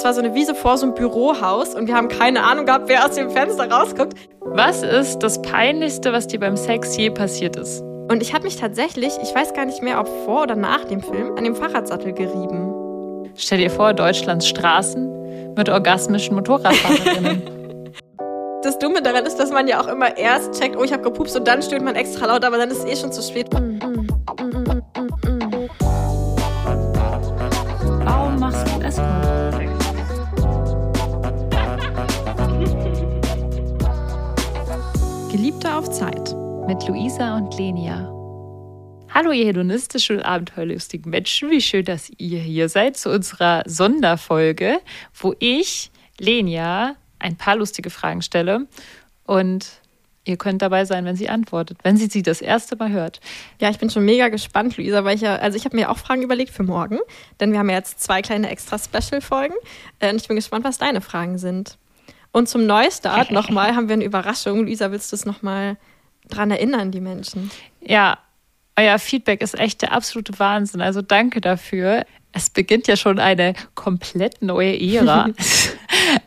Das war so eine Wiese vor so einem Bürohaus und wir haben keine Ahnung gehabt, wer aus dem Fenster rausguckt. Was ist das Peinlichste, was dir beim Sex je passiert ist? Und ich habe mich tatsächlich, ich weiß gar nicht mehr, ob vor oder nach dem Film, an dem Fahrradsattel gerieben. Stell dir vor, Deutschlands Straßen mit orgasmischen Motorradfahrerinnen. Das Dumme daran ist, dass man ja auch immer erst checkt, oh, ich habe gepupst und dann stöhnt man extra laut, aber dann ist es eh schon zu spät. Warum machst du Escort? Geliebte auf Zeit. Mit Luisa und Lenia. Hallo, ihr hedonistischen und abenteuerlustigen Menschen. Wie schön, dass ihr hier seid zu unserer Sonderfolge, wo ich, Lenia, ein paar lustige Fragen stelle und ihr könnt dabei sein, wenn sie antwortet, wenn sie sie das erste Mal hört. Ja, ich bin schon mega gespannt, Luisa, weil ich ja, also ich habe mir auch Fragen überlegt für morgen, denn wir haben ja jetzt zwei kleine extra Special-Folgen äh, und ich bin gespannt, was deine Fragen sind. Und zum Neustart nochmal haben wir eine Überraschung. Luisa, willst du es nochmal dran erinnern, die Menschen? Ja, euer Feedback ist echt der absolute Wahnsinn. Also danke dafür. Es beginnt ja schon eine komplett neue Ära.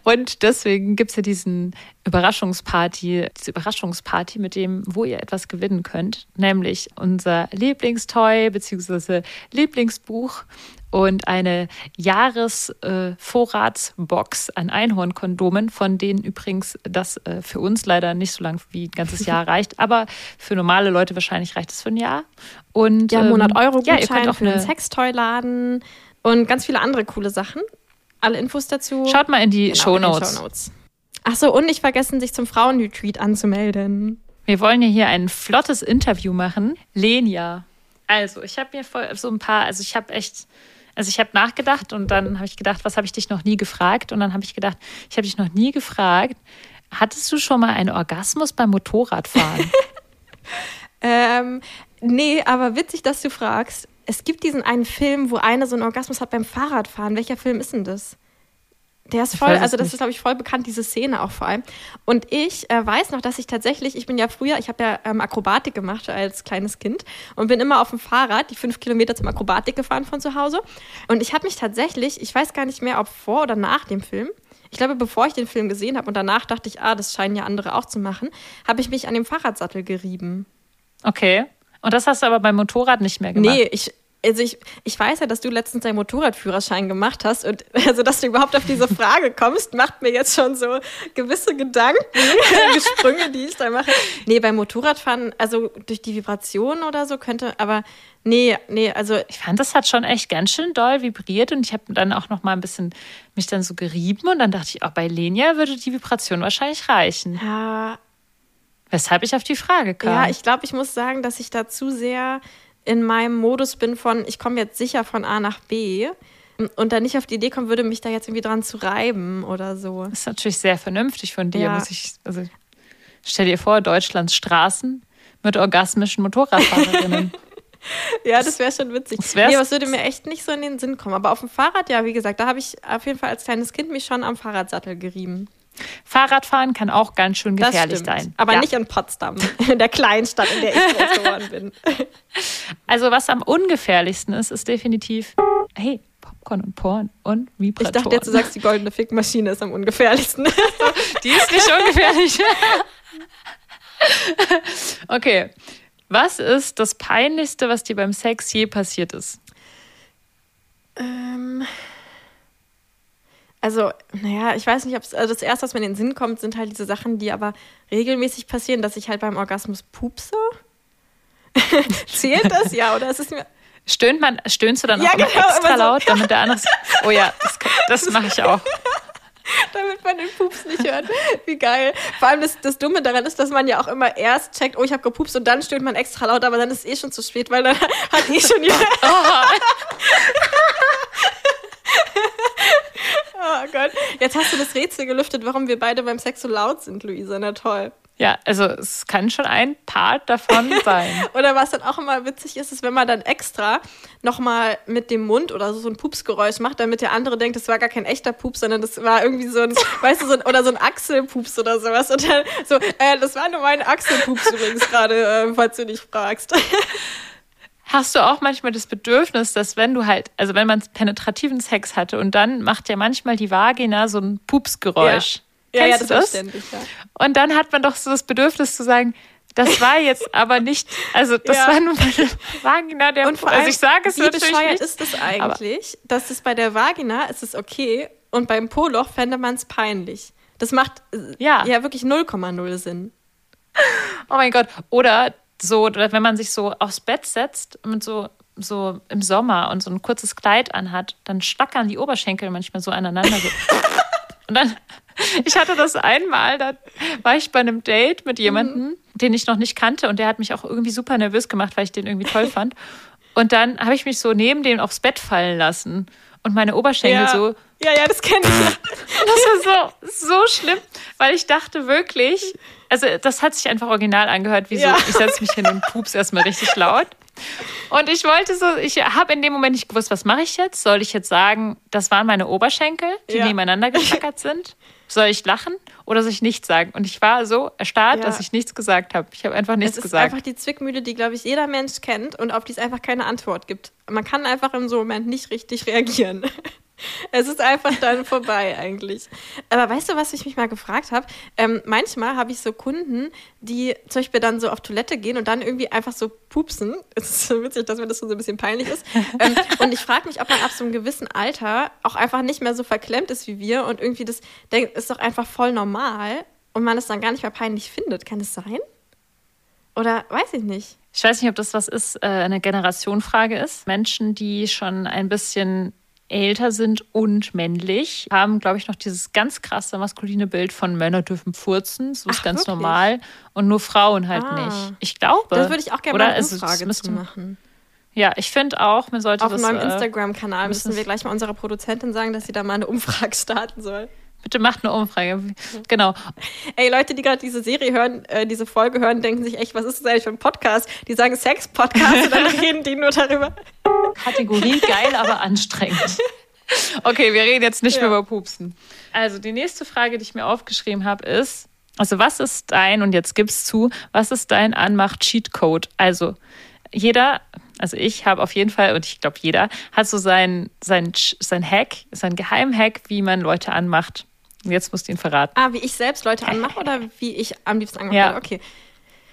Und deswegen gibt es ja diesen Überraschungsparty, diese Überraschungsparty, mit dem, wo ihr etwas gewinnen könnt, nämlich unser Lieblingstoy bzw. Lieblingsbuch und eine Jahresvorratsbox äh, an Einhornkondomen, von denen übrigens das äh, für uns leider nicht so lang wie ein ganzes Jahr reicht, aber für normale Leute wahrscheinlich reicht es für ein Jahr. Und ja, Monat Euro Gutschein ja, ihr könnt auch für einen Sextoy-Laden und ganz viele andere coole Sachen. Alle Infos dazu. Schaut mal in die genau, Show Notes. Achso, und nicht vergessen, sich zum Frauenretreat anzumelden. Wir wollen ja hier ein flottes Interview machen. Lenia. Also, ich habe mir so ein paar, also ich habe echt also ich habe nachgedacht und dann habe ich gedacht, was habe ich dich noch nie gefragt? Und dann habe ich gedacht, ich habe dich noch nie gefragt, hattest du schon mal einen Orgasmus beim Motorradfahren? ähm, nee, aber witzig, dass du fragst. Es gibt diesen einen Film, wo einer so einen Orgasmus hat beim Fahrradfahren. Welcher Film ist denn das? Der ist voll, also das nicht. ist, glaube ich, voll bekannt, diese Szene auch vor allem. Und ich äh, weiß noch, dass ich tatsächlich, ich bin ja früher, ich habe ja ähm, Akrobatik gemacht als kleines Kind und bin immer auf dem Fahrrad die fünf Kilometer zum Akrobatik gefahren von zu Hause. Und ich habe mich tatsächlich, ich weiß gar nicht mehr, ob vor oder nach dem Film, ich glaube, bevor ich den Film gesehen habe und danach dachte ich, ah, das scheinen ja andere auch zu machen, habe ich mich an dem Fahrradsattel gerieben. Okay. Und das hast du aber beim Motorrad nicht mehr gemacht? Nee, ich, also ich, ich weiß ja, dass du letztens deinen Motorradführerschein gemacht hast und also, dass du überhaupt auf diese Frage kommst, macht mir jetzt schon so gewisse Gedanken, Sprünge, die ich da mache. Nee, beim Motorradfahren, also durch die Vibration oder so könnte, aber nee, nee, also. Ich fand, das hat schon echt ganz schön doll vibriert und ich habe dann auch noch mal ein bisschen mich dann so gerieben und dann dachte ich, auch bei Lenia würde die Vibration wahrscheinlich reichen. Ja. Weshalb ich auf die Frage kam. Ja, ich glaube, ich muss sagen, dass ich da zu sehr in meinem Modus bin von, ich komme jetzt sicher von A nach B und dann nicht auf die Idee kommen würde, mich da jetzt irgendwie dran zu reiben oder so. Das ist natürlich sehr vernünftig von dir, ja. muss ich. Also stell dir vor, Deutschlands Straßen mit orgasmischen Motorradfahrerinnen. ja, das wäre schon witzig. Das nee, aber es würde mir echt nicht so in den Sinn kommen. Aber auf dem Fahrrad, ja, wie gesagt, da habe ich auf jeden Fall als kleines Kind mich schon am Fahrradsattel gerieben. Fahrradfahren kann auch ganz schön gefährlich sein. Aber ja. nicht in Potsdam, in der kleinen Stadt, in der ich groß geworden bin. Also was am ungefährlichsten ist, ist definitiv, hey, Popcorn und Porn und Vibratoren. Ich dachte jetzt, du sagst, die goldene Fickmaschine ist am ungefährlichsten. die ist nicht ungefährlich. okay. Was ist das Peinlichste, was dir beim Sex je passiert ist? Ähm also, naja, ich weiß nicht, ob es, also das erste, was mir in den Sinn kommt, sind halt diese Sachen, die aber regelmäßig passieren, dass ich halt beim Orgasmus pupse. Zählt das? Ja, oder ist es mir. Stöhnt man, stöhnst du dann auch ja, immer genau, extra so. laut, damit der andere. Oh ja, das, das mache ich auch. damit man den Pups nicht hört. Wie geil. Vor allem das, das Dumme daran ist, dass man ja auch immer erst checkt, oh, ich habe gepupst und dann stöhnt man extra laut, aber dann ist es eh schon zu spät, weil dann hat eh schon jemand. Oh. Gott. Jetzt hast du das Rätsel gelüftet, warum wir beide beim Sex so laut sind, Luisa. Na toll. Ja, also es kann schon ein Part davon sein. oder was dann auch immer witzig ist, ist, wenn man dann extra nochmal mit dem Mund oder so, so ein Pupsgeräusch macht, damit der andere denkt, das war gar kein echter Pups, sondern das war irgendwie so ein, weißt du, so ein, oder so ein Achselpups oder sowas. Und dann so, äh, das war nur mein Achselpups übrigens gerade, äh, falls du dich fragst. Hast du auch manchmal das Bedürfnis, dass wenn du halt, also wenn man penetrativen Sex hatte und dann macht ja manchmal die Vagina so ein Pupsgeräusch. Ja, ja, ja das, das? Ständig, ja. Und dann hat man doch so das Bedürfnis zu sagen, das war jetzt aber nicht, also das ja. war nur meine Vagina, der und vor allem, also ich sage es wie natürlich bescheuert nicht, ist das eigentlich, dass es bei der Vagina ist es okay und beim Po-Loch fände man es peinlich. Das macht äh, ja, ja wirklich 0,0 Sinn. Oh mein Gott. Oder so, wenn man sich so aufs Bett setzt mit so so im Sommer und so ein kurzes Kleid anhat, dann schlackern die Oberschenkel manchmal so aneinander. So. und dann, ich hatte das einmal, da war ich bei einem Date mit jemandem, mhm. den ich noch nicht kannte und der hat mich auch irgendwie super nervös gemacht, weil ich den irgendwie toll fand. Und dann habe ich mich so neben dem aufs Bett fallen lassen und meine Oberschenkel ja. so. Ja, ja, das kenne ich. das war so, so schlimm, weil ich dachte wirklich, also das hat sich einfach original angehört, wie so, ja. ich setze mich hin und pups erstmal richtig laut. Und ich wollte so, ich habe in dem Moment nicht gewusst, was mache ich jetzt? Soll ich jetzt sagen, das waren meine Oberschenkel, die ja. nebeneinander getackert sind? Soll ich lachen oder soll ich nichts sagen? Und ich war so erstarrt, ja. dass ich nichts gesagt habe. Ich habe einfach nichts gesagt. Es ist einfach die Zwickmühle, die, glaube ich, jeder Mensch kennt und auf die es einfach keine Antwort gibt. Man kann einfach in so einem Moment nicht richtig reagieren. Es ist einfach dann vorbei eigentlich. Aber weißt du, was ich mich mal gefragt habe? Ähm, manchmal habe ich so Kunden, die zum Beispiel dann so auf Toilette gehen und dann irgendwie einfach so pupsen. Es ist so witzig, dass mir das so ein bisschen peinlich ist. Ähm, und ich frage mich, ob man ab so einem gewissen Alter auch einfach nicht mehr so verklemmt ist wie wir und irgendwie das denkt, ist doch einfach voll normal und man es dann gar nicht mehr peinlich findet. Kann es sein? Oder weiß ich nicht. Ich weiß nicht, ob das was ist, äh, eine Generationfrage ist. Menschen, die schon ein bisschen älter sind und männlich, haben, glaube ich, noch dieses ganz krasse maskuline Bild von Männer dürfen furzen. So ist Ach, ganz wirklich? normal. Und nur Frauen halt ah. nicht. Ich glaube. Das würde ich auch gerne mal eine Umfrage also, machen. Ja, ich finde auch, man sollte Auf das. Auf meinem äh, Instagram-Kanal müssen wir gleich mal unserer Produzentin sagen, dass sie da mal eine Umfrage starten soll. Bitte macht eine Umfrage. Genau. Ey, Leute, die gerade diese Serie hören, äh, diese Folge hören, denken sich echt, was ist das eigentlich für ein Podcast? Die sagen Sex-Podcast und dann reden die nur darüber. Kategorie geil, aber anstrengend. Okay, wir reden jetzt nicht ja. mehr über Pupsen. Also die nächste Frage, die ich mir aufgeschrieben habe, ist, also was ist dein, und jetzt gib's zu, was ist dein Anmach-Cheatcode? Also jeder, also ich habe auf jeden Fall, und ich glaube jeder, hat so sein, sein, sein Hack, sein Geheimhack, wie man Leute anmacht. Jetzt musst du ihn verraten. Ah, wie ich selbst Leute anmache oder wie ich am liebsten angemacht ja. Okay.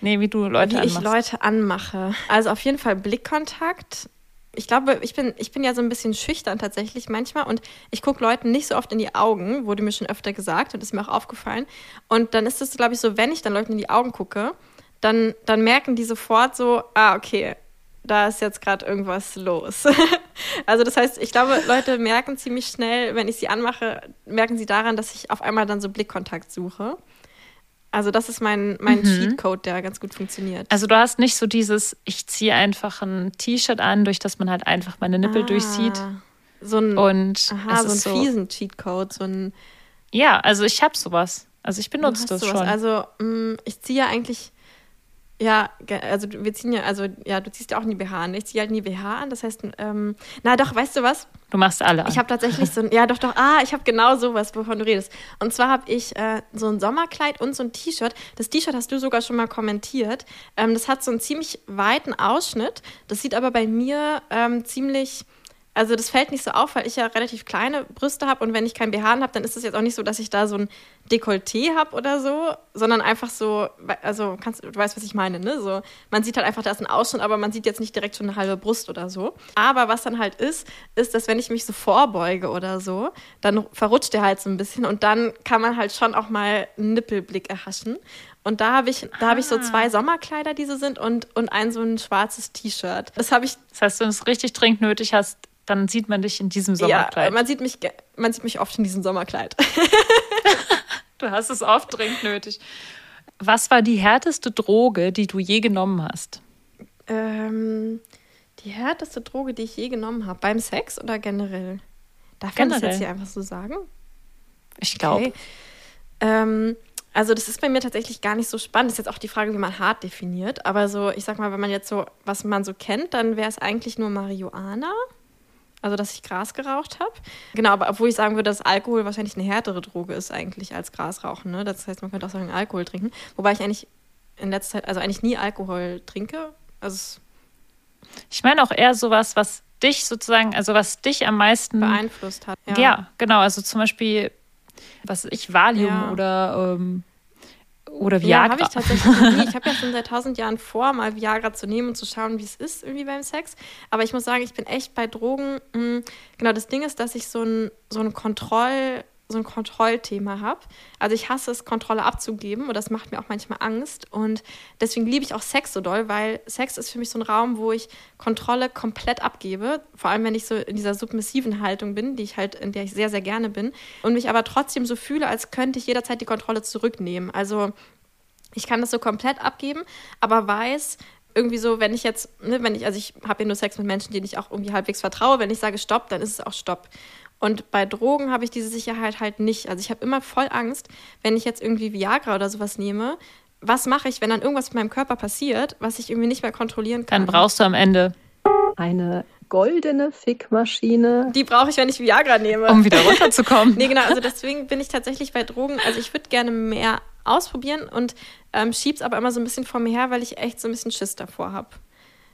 Nee, wie du Leute wie anmachst. Wie ich Leute anmache. Also auf jeden Fall Blickkontakt. Ich glaube, ich bin, ich bin ja so ein bisschen schüchtern tatsächlich manchmal und ich gucke Leuten nicht so oft in die Augen, wurde mir schon öfter gesagt und ist mir auch aufgefallen. Und dann ist es, glaube ich, so, wenn ich dann Leuten in die Augen gucke, dann, dann merken die sofort so, ah, okay, da ist jetzt gerade irgendwas los. also das heißt, ich glaube, Leute merken ziemlich schnell, wenn ich sie anmache, merken sie daran, dass ich auf einmal dann so Blickkontakt suche. Also das ist mein, mein mhm. Cheatcode, der ganz gut funktioniert. Also du hast nicht so dieses, ich ziehe einfach ein T-Shirt an, durch das man halt einfach meine Nippel ah, durchsieht. So ein, und aha, so einen fiesen Cheatcode, so ein Ja, also ich habe sowas. Also ich benutze das schon. Also mh, mm, ich ziehe ja eigentlich ja, also wir ziehen ja, also ja, du ziehst ja auch nie BH an. Ich ziehe halt nie BH an. Das heißt, ähm, na doch, weißt du was? Du machst alle. An. Ich habe tatsächlich so ein, ja doch, doch, ah, ich habe genau sowas, wovon du redest. Und zwar habe ich äh, so ein Sommerkleid und so ein T-Shirt. Das T-Shirt hast du sogar schon mal kommentiert. Ähm, das hat so einen ziemlich weiten Ausschnitt. Das sieht aber bei mir ähm, ziemlich also das fällt nicht so auf, weil ich ja relativ kleine Brüste habe und wenn ich kein BH habe, dann ist es jetzt auch nicht so, dass ich da so ein Dekolleté habe oder so, sondern einfach so, also kannst, du weißt, was ich meine, ne? So, man sieht halt einfach, da ist ein Ausschnitt, aber man sieht jetzt nicht direkt schon eine halbe Brust oder so. Aber was dann halt ist, ist, dass wenn ich mich so vorbeuge oder so, dann verrutscht der halt so ein bisschen und dann kann man halt schon auch mal einen Nippelblick erhaschen. Und da habe ich, da habe ich so zwei ah. Sommerkleider, die so sind, und, und ein so ein schwarzes T-Shirt. Das habe ich. Das heißt, wenn du es richtig dringend nötig hast, dann sieht man dich in diesem Sommerkleid. Ja, man sieht mich, man sieht mich oft in diesem Sommerkleid. du hast es oft dringend nötig. Was war die härteste Droge, die du je genommen hast? Ähm, die härteste Droge, die ich je genommen habe. Beim Sex oder generell? Darf generell. man das jetzt hier einfach so sagen? Ich glaube. Okay. Ähm, also das ist bei mir tatsächlich gar nicht so spannend. Das ist jetzt auch die Frage, wie man hart definiert. Aber so, ich sag mal, wenn man jetzt so, was man so kennt, dann wäre es eigentlich nur Marihuana. Also, dass ich Gras geraucht habe. Genau, aber obwohl ich sagen würde, dass Alkohol wahrscheinlich eine härtere Droge ist eigentlich als Grasrauchen. Ne? Das heißt, man könnte auch sagen, Alkohol trinken. Wobei ich eigentlich in letzter Zeit, also eigentlich nie Alkohol trinke. Also, Ich meine auch eher sowas, was dich sozusagen, also was dich am meisten beeinflusst hat. Ja, ja genau. Also zum Beispiel, was ich, Valium ja. oder ähm, oder Viagra. Ja, habe ich tatsächlich nie. Ich habe ja schon seit tausend Jahren vor, mal Viagra zu nehmen und zu schauen, wie es ist irgendwie beim Sex. Aber ich muss sagen, ich bin echt bei Drogen. Mh, hm, genau, das Ding ist, dass ich so ein, so ein Kontroll, so ein Kontrollthema habe. Also ich hasse es, Kontrolle abzugeben und das macht mir auch manchmal Angst. Und deswegen liebe ich auch Sex so doll, weil Sex ist für mich so ein Raum, wo ich Kontrolle komplett abgebe. Vor allem, wenn ich so in dieser submissiven Haltung bin, die ich halt, in der ich sehr, sehr gerne bin. Und mich aber trotzdem so fühle, als könnte ich jederzeit die Kontrolle zurücknehmen. Also ich kann das so komplett abgeben, aber weiß, irgendwie so, wenn ich jetzt, ne, wenn ich, also ich habe ja nur Sex mit Menschen, denen ich auch irgendwie halbwegs vertraue, wenn ich sage Stopp, dann ist es auch Stopp. Und bei Drogen habe ich diese Sicherheit halt nicht. Also ich habe immer voll Angst, wenn ich jetzt irgendwie Viagra oder sowas nehme, was mache ich, wenn dann irgendwas mit meinem Körper passiert, was ich irgendwie nicht mehr kontrollieren kann? Dann brauchst du am Ende eine goldene Fickmaschine. Die brauche ich, wenn ich Viagra nehme. Um wieder runterzukommen. nee, genau. Also deswegen bin ich tatsächlich bei Drogen. Also ich würde gerne mehr ausprobieren und ähm, schieb's aber immer so ein bisschen vor mir her, weil ich echt so ein bisschen Schiss davor habe.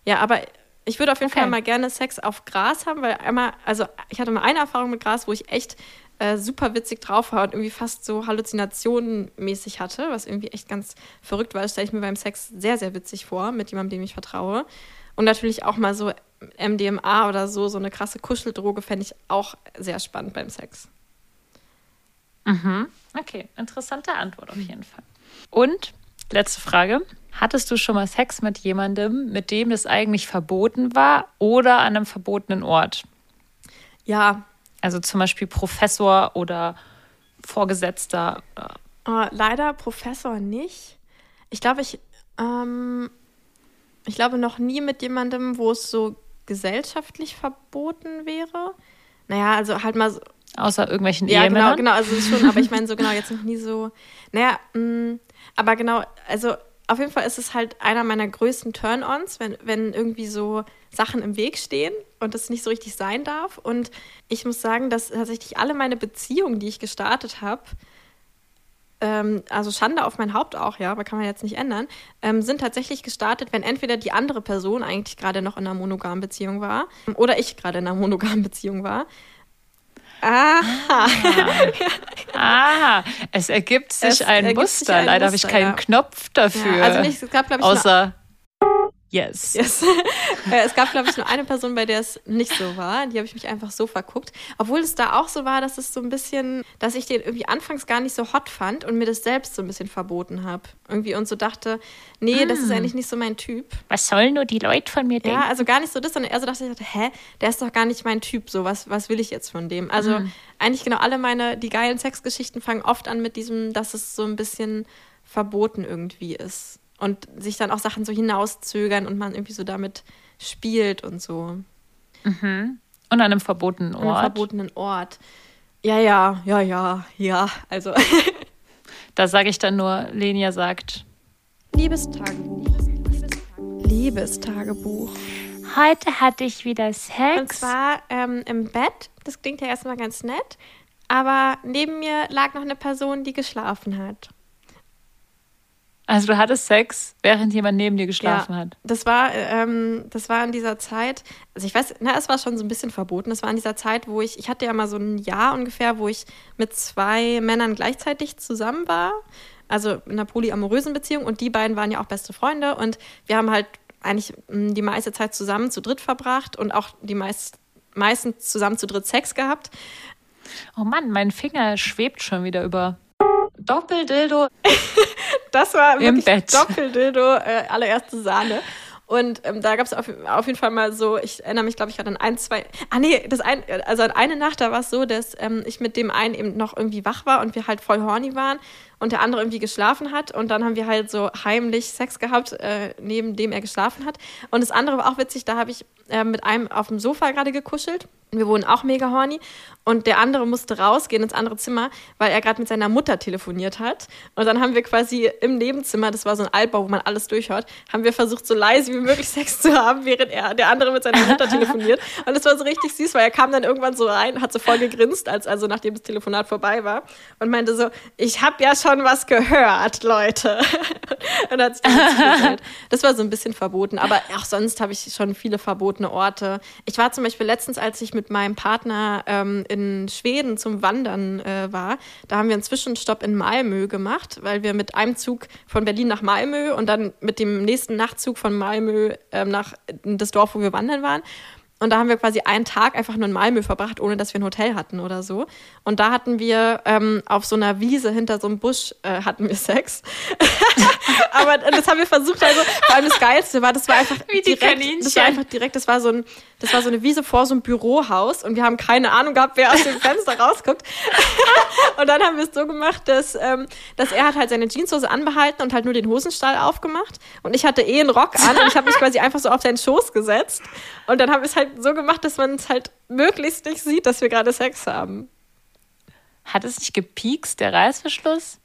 Ja, aber ich würde auf jeden okay. Fall mal gerne Sex auf Gras haben, weil einmal, also ich hatte mal eine Erfahrung mit Gras, wo ich echt äh, super witzig drauf war und irgendwie fast so Halluzinationen-mäßig hatte, was irgendwie echt ganz verrückt war. Das stelle ich mir beim Sex sehr, sehr witzig vor, mit jemandem, dem ich vertraue. Und natürlich auch mal so MDMA oder so, so eine krasse Kuscheldroge fände ich auch sehr spannend beim Sex. Mhm. Okay, interessante Antwort auf jeden Fall. Und letzte Frage. Hattest du schon mal Sex mit jemandem, mit dem das eigentlich verboten war oder an einem verbotenen Ort? Ja. Also zum Beispiel Professor oder Vorgesetzter. Oh, leider Professor nicht. Ich glaube, ich, ähm, ich glaube noch nie mit jemandem, wo es so gesellschaftlich verboten wäre. Naja, also halt mal so. Außer irgendwelchen ja, Ehemännern. genau, genau, also schon, aber ich meine so genau jetzt noch nie so. Naja, mh, mm, aber genau, also auf jeden Fall ist es halt einer meiner größten Turn-ons, wenn, wenn irgendwie so Sachen im Weg stehen und das nicht so richtig sein darf. Und ich muss sagen, dass tatsächlich alle meine Beziehungen, die ich gestartet habe, ähm, also Schande auf mein Haupt auch, ja, aber kann man jetzt nicht ändern, ähm, sind tatsächlich gestartet, wenn entweder die andere Person eigentlich gerade noch in einer monogamen Beziehung war oder ich gerade in einer monogamen Beziehung war. Aha. Aha. Es ergibt sich es ein ergibt Muster. Sich ein Leider habe ich keinen ja. Knopf dafür. Ja, also nicht, es gab, glaube ich, außer Yes. yes. Äh, es gab, glaube ich, nur eine Person, bei der es nicht so war. Die habe ich mich einfach so verguckt. Obwohl es da auch so war, dass es so ein bisschen, dass ich den irgendwie anfangs gar nicht so hot fand und mir das selbst so ein bisschen verboten habe. Irgendwie und so dachte, nee, mm. das ist hm. eigentlich nicht so mein Typ. Was sollen nur die Leute von mir denken? Ja, also gar nicht so das, sondern eher so dachte ich, hä, der ist doch gar nicht mein Typ. So, was, was will ich jetzt von dem? Also mm. eigentlich genau alle meine, die geilen Sexgeschichten fangen oft an mit diesem, dass es so ein bisschen verboten irgendwie ist und sich dann auch Sachen so hinauszögern und man irgendwie so damit spielt und so. Mhm. Und an einem verbotenen Ort. An einem verbotenen Ort. Ja, ja, ja, ja, ja. Also. da sage ich dann nur, Lenia sagt. Liebestagebuch. Liebestagebuch. Heute hatte ich wieder Sex. Und zwar ähm, im Bett. Das klingt ja erstmal ganz nett. Aber neben mir lag noch eine Person, die geschlafen hat. Also du hattest Sex, während jemand neben dir geschlafen ja, hat. Das war, ähm, das war in dieser Zeit, also ich weiß, na, es war schon so ein bisschen verboten. Das war in dieser Zeit, wo ich, ich hatte ja mal so ein Jahr ungefähr, wo ich mit zwei Männern gleichzeitig zusammen war. Also in einer polyamorösen Beziehung und die beiden waren ja auch beste Freunde und wir haben halt eigentlich hm, die meiste Zeit zusammen zu dritt verbracht und auch die meist, meistens zusammen zu dritt Sex gehabt. Oh Mann, mein Finger schwebt schon wieder über Doppeldildo. das war wirklich Bett. Doppeldildo, äh, allererste Sahne. Und ähm, da gab es auf, auf, jeden Fall mal so, ich erinnere mich, glaube ich, an ein, zwei. Ah nee, das ein, also an eine Nacht, da war es so, dass ähm, ich mit dem einen eben noch irgendwie wach war und wir halt voll horny waren und der andere irgendwie geschlafen hat. Und dann haben wir halt so heimlich Sex gehabt, äh, neben dem er geschlafen hat. Und das andere war auch witzig, da habe ich äh, mit einem auf dem Sofa gerade gekuschelt. Wir wurden auch mega horny und der andere musste rausgehen ins andere Zimmer, weil er gerade mit seiner Mutter telefoniert hat. Und dann haben wir quasi im Nebenzimmer, das war so ein Altbau, wo man alles durchhört, haben wir versucht, so leise wie möglich Sex zu haben, während er, der andere mit seiner Mutter telefoniert. Und es war so richtig süß, weil er kam dann irgendwann so rein, hat so voll gegrinst, als, also nachdem das Telefonat vorbei war und meinte so, ich habe ja schon was gehört, Leute. und hat sich Das war so ein bisschen verboten, aber auch sonst habe ich schon viele verbotene Orte. Ich war zum Beispiel letztens, als ich mit meinem Partner ähm, in Schweden zum Wandern äh, war, da haben wir einen Zwischenstopp in Malmö gemacht, weil wir mit einem Zug von Berlin nach Malmö und dann mit dem nächsten Nachtzug von Malmö ähm, nach das Dorf, wo wir wandern waren. Und da haben wir quasi einen Tag einfach nur in Malmö verbracht, ohne dass wir ein Hotel hatten oder so. Und da hatten wir ähm, auf so einer Wiese hinter so einem Busch äh, hatten wir Sex. Aber das haben wir versucht, also vor allem das Geilste war, das war einfach Wie die direkt, Kaninchen. das war einfach direkt, das war so ein, das war so eine Wiese vor so einem Bürohaus und wir haben keine Ahnung gehabt, wer aus dem Fenster rausguckt. und dann haben wir es so gemacht, dass, ähm, dass er hat halt seine Jeanshose anbehalten und halt nur den Hosenstall aufgemacht und ich hatte eh einen Rock an und ich habe mich quasi einfach so auf seinen Schoß gesetzt und dann haben wir es halt so gemacht, dass man es halt möglichst nicht sieht, dass wir gerade Sex haben. Hat es nicht gepiekst, der Reißverschluss?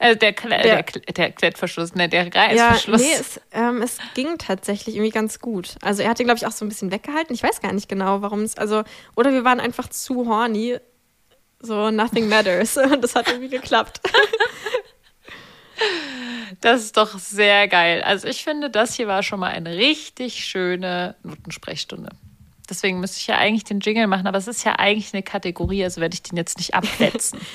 Also der, Kle der, Der- der Klettverschluss, ne, der Ja, Reißverschluss. nee, es, ähm, es ging tatsächlich irgendwie ganz gut. Also er hat den, glaube ich, auch so ein bisschen weggehalten. Ich weiß gar nicht genau, warum es, also, oder wir waren einfach zu horny. So, nothing matters. Und das hat irgendwie geklappt. Das ist doch sehr geil. Also ich finde, das hier war schon mal eine richtig schöne Notensprechstunde. Deswegen müsste ich ja eigentlich den Jingle machen, aber es ist ja eigentlich eine Kategorie, also werde ich den jetzt nicht absetzen.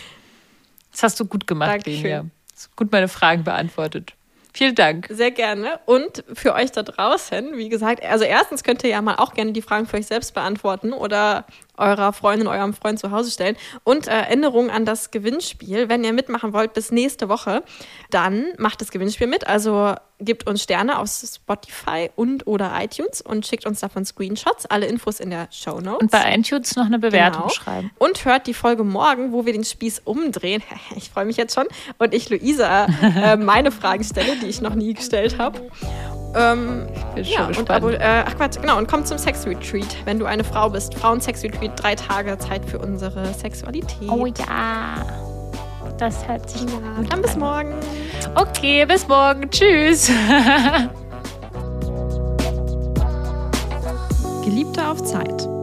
Das hast du gut gemacht, Dankeschön. Gut meine Fragen beantwortet. Vielen Dank. Sehr gerne. Und für euch da draußen, wie gesagt, also erstens könnt ihr ja mal auch gerne die Fragen für euch selbst beantworten oder eurer Freundin, eurem Freund zu Hause stellen. Und äh, Erinnerung an das Gewinnspiel. Wenn ihr mitmachen wollt bis nächste Woche, dann macht das Gewinnspiel mit. Also gebt uns Sterne auf Spotify und oder iTunes und schickt uns davon Screenshots. Alle Infos in der Show Notes. Und bei iTunes noch eine Bewertung Genau. schreiben. Und hört die Folge morgen, wo wir den Spieß umdrehen. Ich freue mich jetzt schon. Und ich, Luisa, äh, meine Fragen stelle, die ich noch nie gestellt habe. Ähm, ja, und abo, äh, ach Quatsch, genau, und komm zum Sex-Retreat, wenn du eine Frau bist. Frauen-Sex-Retreat, drei Tage Zeit für unsere Sexualität. Oh ja. Das hört sich gut Dann bis an. morgen. Okay, bis morgen. Tschüss. Geliebte auf Zeit.